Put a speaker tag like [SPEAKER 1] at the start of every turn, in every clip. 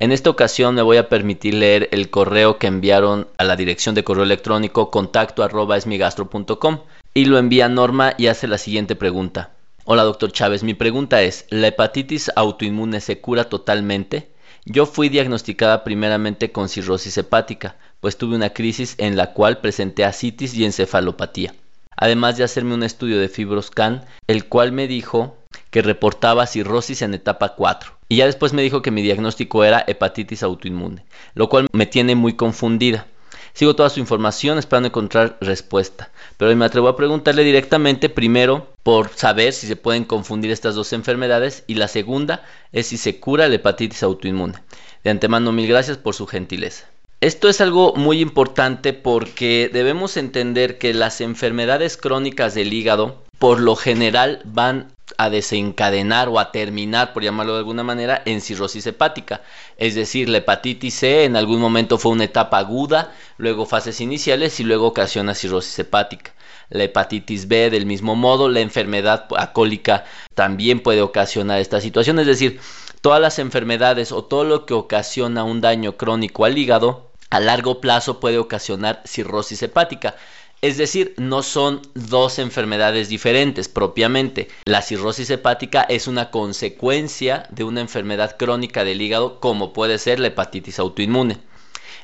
[SPEAKER 1] En esta ocasión me voy a permitir leer el correo que enviaron a la dirección de correo electrónico contacto arroba esmigastro.com y lo envía Norma y hace la siguiente pregunta. Hola doctor Chávez, mi pregunta es, ¿la hepatitis autoinmune se cura totalmente? Yo fui diagnosticada primeramente con cirrosis hepática, pues tuve una crisis en la cual presenté asitis y encefalopatía. Además de hacerme un estudio de fibroscan, el cual me dijo que reportaba cirrosis en etapa 4. Y ya después me dijo que mi diagnóstico era hepatitis autoinmune, lo cual me tiene muy confundida. Sigo toda su información esperando encontrar respuesta, pero me atrevo a preguntarle directamente primero por saber si se pueden confundir estas dos enfermedades y la segunda es si se cura la hepatitis autoinmune. De antemano mil gracias por su gentileza. Esto es algo muy importante porque debemos entender que las enfermedades crónicas del hígado por lo general van a desencadenar o a terminar, por llamarlo de alguna manera, en cirrosis hepática. Es decir, la hepatitis C en algún momento fue una etapa aguda, luego fases iniciales y luego ocasiona cirrosis hepática. La hepatitis B del mismo modo, la enfermedad alcohólica también puede ocasionar esta situación. Es decir, todas las enfermedades o todo lo que ocasiona un daño crónico al hígado a largo plazo puede ocasionar cirrosis hepática. Es decir, no son dos enfermedades diferentes propiamente. La cirrosis hepática es una consecuencia de una enfermedad crónica del hígado como puede ser la hepatitis autoinmune.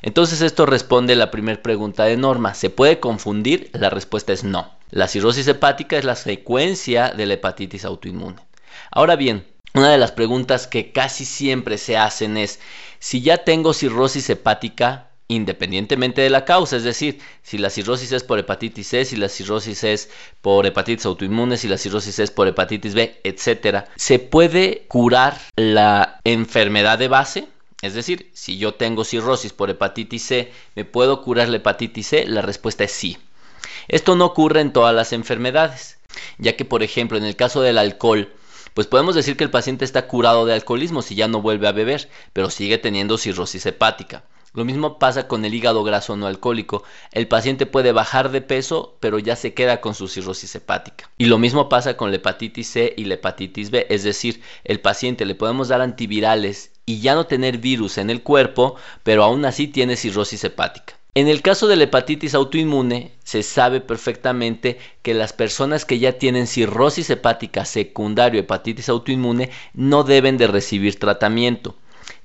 [SPEAKER 1] Entonces esto responde a la primera pregunta de Norma. ¿Se puede confundir? La respuesta es no. La cirrosis hepática es la secuencia de la hepatitis autoinmune. Ahora bien, una de las preguntas que casi siempre se hacen es, si ya tengo cirrosis hepática, independientemente de la causa, es decir, si la cirrosis es por hepatitis C, si la cirrosis es por hepatitis autoinmune, si la cirrosis es por hepatitis B, etcétera, ¿se puede curar la enfermedad de base? Es decir, si yo tengo cirrosis por hepatitis C, ¿me puedo curar la hepatitis C? La respuesta es sí. Esto no ocurre en todas las enfermedades, ya que por ejemplo en el caso del alcohol, pues podemos decir que el paciente está curado de alcoholismo si ya no vuelve a beber, pero sigue teniendo cirrosis hepática. Lo mismo pasa con el hígado graso no alcohólico. El paciente puede bajar de peso, pero ya se queda con su cirrosis hepática. Y lo mismo pasa con la hepatitis C y la hepatitis B, es decir, el paciente le podemos dar antivirales y ya no tener virus en el cuerpo, pero aún así tiene cirrosis hepática. En el caso de la hepatitis autoinmune, se sabe perfectamente que las personas que ya tienen cirrosis hepática secundario hepatitis autoinmune no deben de recibir tratamiento.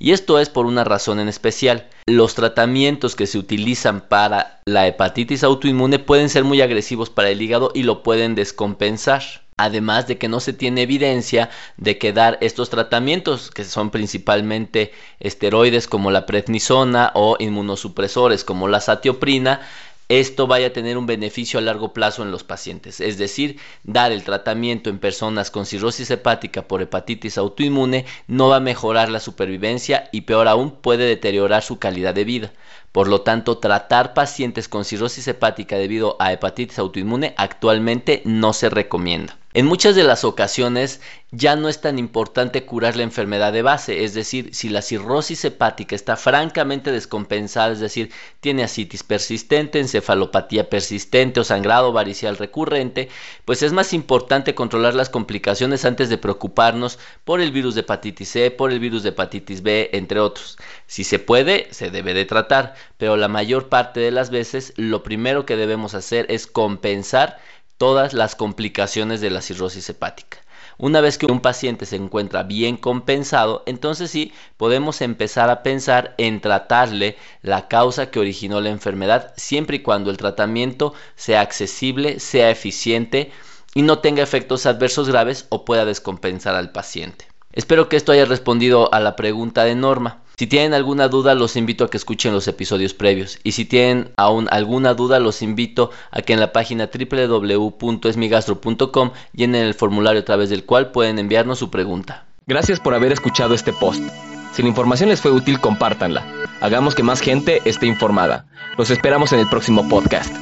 [SPEAKER 1] Y esto es por una razón en especial. Los tratamientos que se utilizan para la hepatitis autoinmune pueden ser muy agresivos para el hígado y lo pueden descompensar. Además de que no se tiene evidencia de que dar estos tratamientos, que son principalmente esteroides como la prednisona o inmunosupresores como la satioprina, esto vaya a tener un beneficio a largo plazo en los pacientes. Es decir, dar el tratamiento en personas con cirrosis hepática por hepatitis autoinmune no va a mejorar la supervivencia y peor aún puede deteriorar su calidad de vida. Por lo tanto, tratar pacientes con cirrosis hepática debido a hepatitis autoinmune actualmente no se recomienda. En muchas de las ocasiones ya no es tan importante curar la enfermedad de base, es decir, si la cirrosis hepática está francamente descompensada, es decir, tiene asitis persistente, encefalopatía persistente o sangrado varicial recurrente, pues es más importante controlar las complicaciones antes de preocuparnos por el virus de hepatitis C, por el virus de hepatitis B, entre otros. Si se puede, se debe de tratar, pero la mayor parte de las veces lo primero que debemos hacer es compensar todas las complicaciones de la cirrosis hepática. Una vez que un paciente se encuentra bien compensado, entonces sí podemos empezar a pensar en tratarle la causa que originó la enfermedad, siempre y cuando el tratamiento sea accesible, sea eficiente y no tenga efectos adversos graves o pueda descompensar al paciente. Espero que esto haya respondido a la pregunta de Norma. Si tienen alguna duda, los invito a que escuchen los episodios previos. Y si tienen aún alguna duda, los invito a que en la página www.esmigastro.com llenen el formulario a través del cual pueden enviarnos su pregunta.
[SPEAKER 2] Gracias por haber escuchado este post. Si la información les fue útil, compártanla. Hagamos que más gente esté informada. Los esperamos en el próximo podcast.